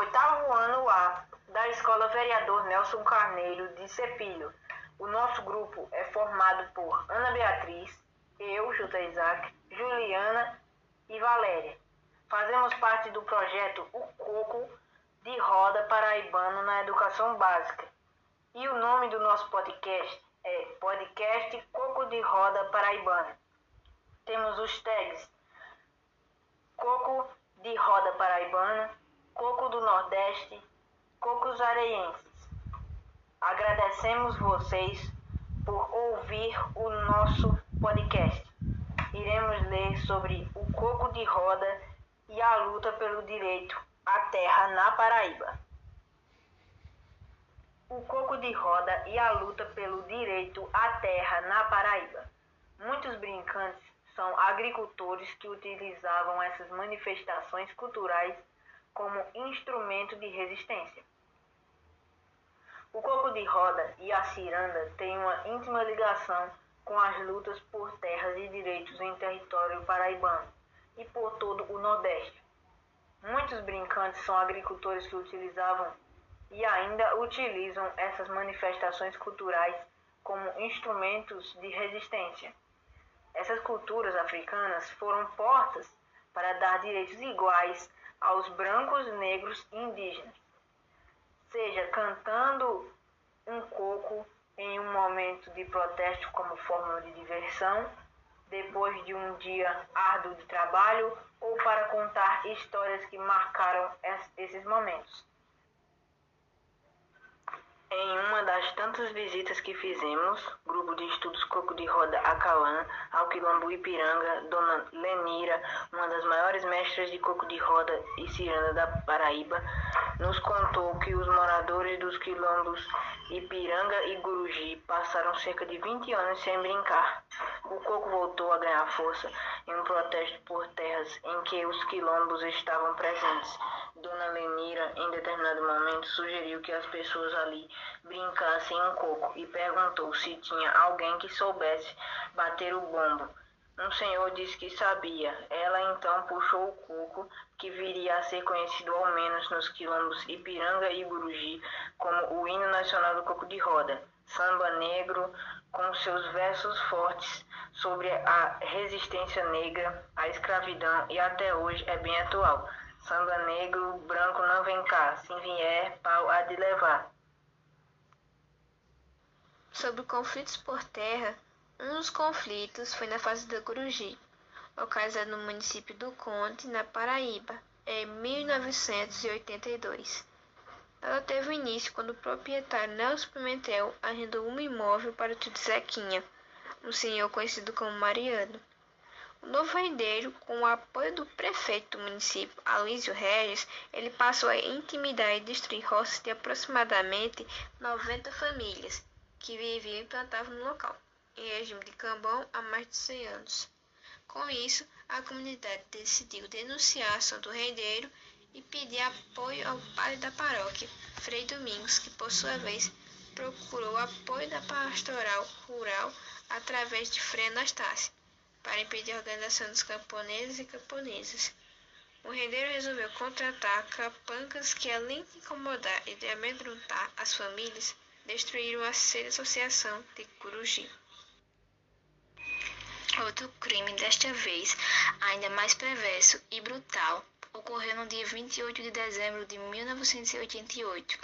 oitavo ano A da Escola Vereador Nelson Carneiro de Cepilho. O nosso grupo é formado por Ana Beatriz, eu, José Isaac, Juliana e Valéria. Fazemos parte do projeto O Coco de Roda Paraibano na Educação Básica. E o nome do nosso podcast é Podcast Coco de Roda Paraibano. Temos os tags Coco de Roda Paraibano, Coco do Nordeste, Cocos Areenses. Agradecemos vocês por ouvir o nosso podcast. Iremos ler sobre o coco de roda e a luta pelo direito à terra na Paraíba. O coco de roda e a luta pelo direito à terra na Paraíba. Muitos brincantes são agricultores que utilizavam essas manifestações culturais como instrumento de resistência. O coco de roda e a ciranda têm uma íntima ligação com as lutas por terras e direitos em território paraibano e por todo o Nordeste. Muitos brincantes são agricultores que utilizavam e ainda utilizam essas manifestações culturais como instrumentos de resistência. Essas culturas africanas foram portas para dar direitos iguais aos brancos, negros e indígenas, seja cantando um coco em um momento de protesto como forma de diversão, depois de um dia árduo de trabalho ou para contar histórias que marcaram esses momentos. Em uma das tantas visitas que fizemos, grupo de estudos Coco de Roda Acalã, ao Quilombo Ipiranga, Dona Lenira, uma das maiores mestras de coco de roda e ciranda da Paraíba, nos contou que os moradores dos quilombos Ipiranga e Guruji passaram cerca de 20 anos sem brincar. O coco voltou a ganhar força em um protesto por terras em que os quilombos estavam presentes. Dona Lenira, em determinado momento, sugeriu que as pessoas ali brincassem um coco e perguntou se tinha alguém que soubesse bater o bombo. Um senhor disse que sabia. Ela então puxou o coco, que viria a ser conhecido ao menos nos quilombos Ipiranga e Guruji como o hino nacional do coco de roda. Samba negro, com seus versos fortes sobre a resistência negra, a escravidão e até hoje é bem atual. Samba negro, branco não vem cá, se vier, pau há de levar. Sobre conflitos por terra, um dos conflitos foi na Fazenda Guruji, ocasionado no município do Conde, na Paraíba, em 1982. Ela teve início quando o proprietário Nelson Pimentel arrendou um imóvel para o tio Zequinha, um senhor conhecido como Mariano. O novo rendeiro, com o apoio do prefeito do município, Aloysio Regis, ele passou a intimidar e destruir roças de aproximadamente 90 famílias que viviam e plantavam no local, em regime de cambão há mais de 100 anos. Com isso, a comunidade decidiu denunciar a ação do rendeiro e pedir apoio ao padre da paróquia, Frei Domingos, que por sua vez procurou apoio da pastoral rural através de Frei Anastácio para impedir a organização dos camponeses e camponesas. O rendeiro resolveu contratar capancas que, além de incomodar e de amedrontar as famílias, destruíram a sede associação de Curuji. Outro crime, desta vez ainda mais perverso e brutal, ocorreu no dia 28 de dezembro de 1988.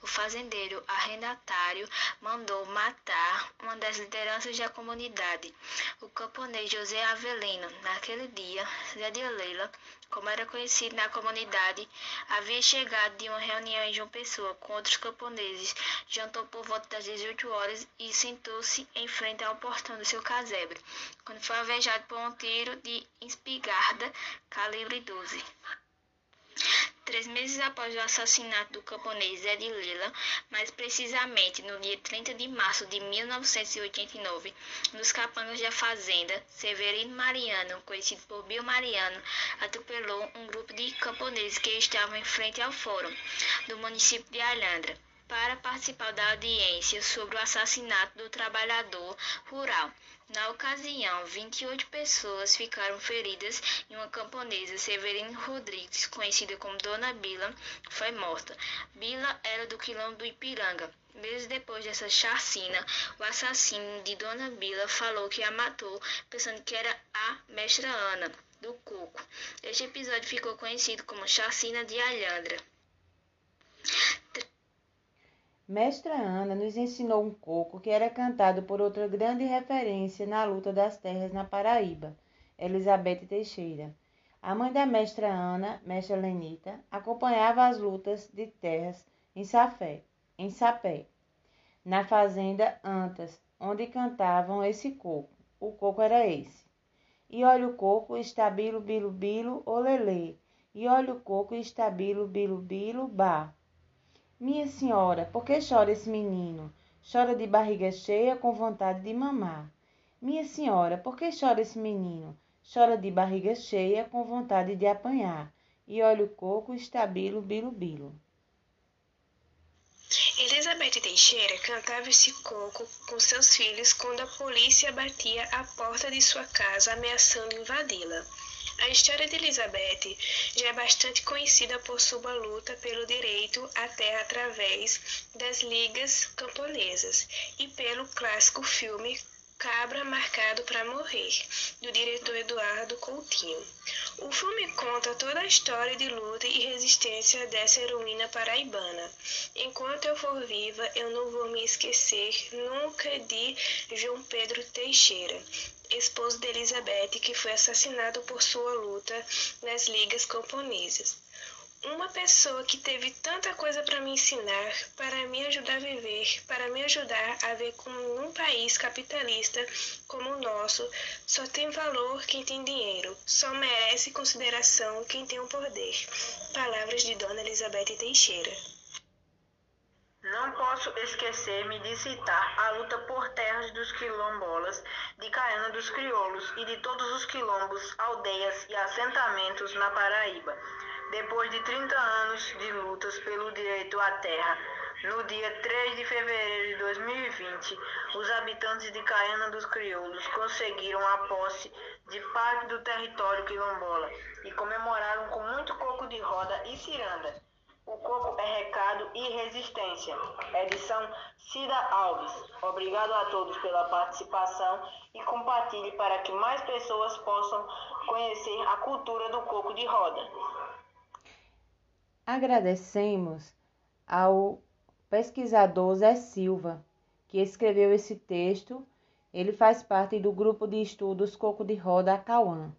O fazendeiro arrendatário mandou matar uma das lideranças da comunidade, o camponês José Avelino. Naquele dia, Zé de Leila, como era conhecido na comunidade, havia chegado de uma reunião em João Pessoa com outros camponeses, jantou por volta das 18 horas e sentou-se em frente ao portão do seu casebre, quando foi alvejado por um tiro de espingarda calibre 12. Três meses após o assassinato do camponês Zé de Lila, mais precisamente no dia 30 de março de 1989, nos capangas da fazenda, Severino Mariano, conhecido por Bill Mariano, atropelou um grupo de camponeses que estavam em frente ao fórum do município de Alhandra para participar da audiência sobre o assassinato do trabalhador rural. Na ocasião, 28 pessoas ficaram feridas e uma camponesa, Severine Rodrigues, conhecida como Dona Bila, foi morta. Bila era do quilombo do Ipiranga. Meses depois dessa chacina, o assassino de Dona Bila falou que a matou, pensando que era a mestra Ana, do Coco. Este episódio ficou conhecido como Chacina de Alhandra. Mestra Ana nos ensinou um coco que era cantado por outra grande referência na luta das terras na Paraíba, Elizabeth Teixeira. A mãe da mestra Ana, mestra Lenita, acompanhava as lutas de terras em Safé, em Sapé, na fazenda Antas, onde cantavam esse coco. O coco era esse. E olha o coco, estabilo, bilo, bilo, olelê. E olha o coco, estabilo, bilo, bilo, bah. Minha senhora, por que chora esse menino? Chora de barriga cheia com vontade de mamar. Minha senhora, por que chora esse menino? Chora de barriga cheia com vontade de apanhar. E olha o coco, estabilo, bilo, bilo. Elizabeth Teixeira cantava esse coco com seus filhos quando a polícia batia à porta de sua casa ameaçando invadi-la. A história de Elizabeth já é bastante conhecida por sua luta pelo direito à terra através das ligas camponesas e pelo clássico filme Cabra Marcado para Morrer, do diretor Eduardo Coutinho. O filme conta toda a história de luta e resistência dessa heroína paraibana. Enquanto eu for viva, eu não vou me esquecer nunca de João Pedro Teixeira, esposo de Elizabeth, que foi assassinado por sua luta nas ligas camponesas. Uma pessoa que teve tanta coisa para me ensinar, para me ajudar a viver, para me ajudar a ver como num país capitalista como o nosso, só tem valor quem tem dinheiro, só merece consideração quem tem o poder. Palavras de Dona Elizabeth Teixeira. Não posso esquecer-me de citar a luta por terras dos quilombolas, de Caiana dos Crioulos e de todos os quilombos, aldeias e assentamentos na Paraíba. Depois de 30 anos de lutas pelo direito à terra, no dia 3 de fevereiro de 2020, os habitantes de Caiana dos Crioulos conseguiram a posse de parte do território quilombola e comemoraram com muito coco de roda e ciranda. O coco é recado e resistência. Edição Cida Alves. Obrigado a todos pela participação e compartilhe para que mais pessoas possam conhecer a cultura do coco de roda. Agradecemos ao pesquisador Zé Silva, que escreveu esse texto. Ele faz parte do grupo de estudos Coco de Roda Acauã.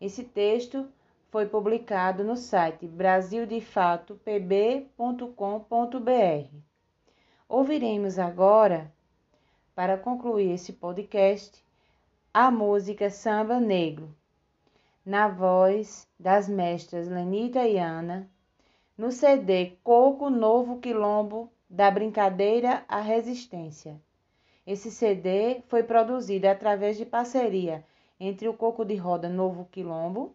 Esse texto foi publicado no site brasildefatoPB.com.br. Ouviremos agora, para concluir esse podcast, a música Samba Negro, na voz das mestras Lenita e Ana, no CD Coco Novo Quilombo da Brincadeira à Resistência. Esse CD foi produzido através de parceria entre o Coco de Roda Novo Quilombo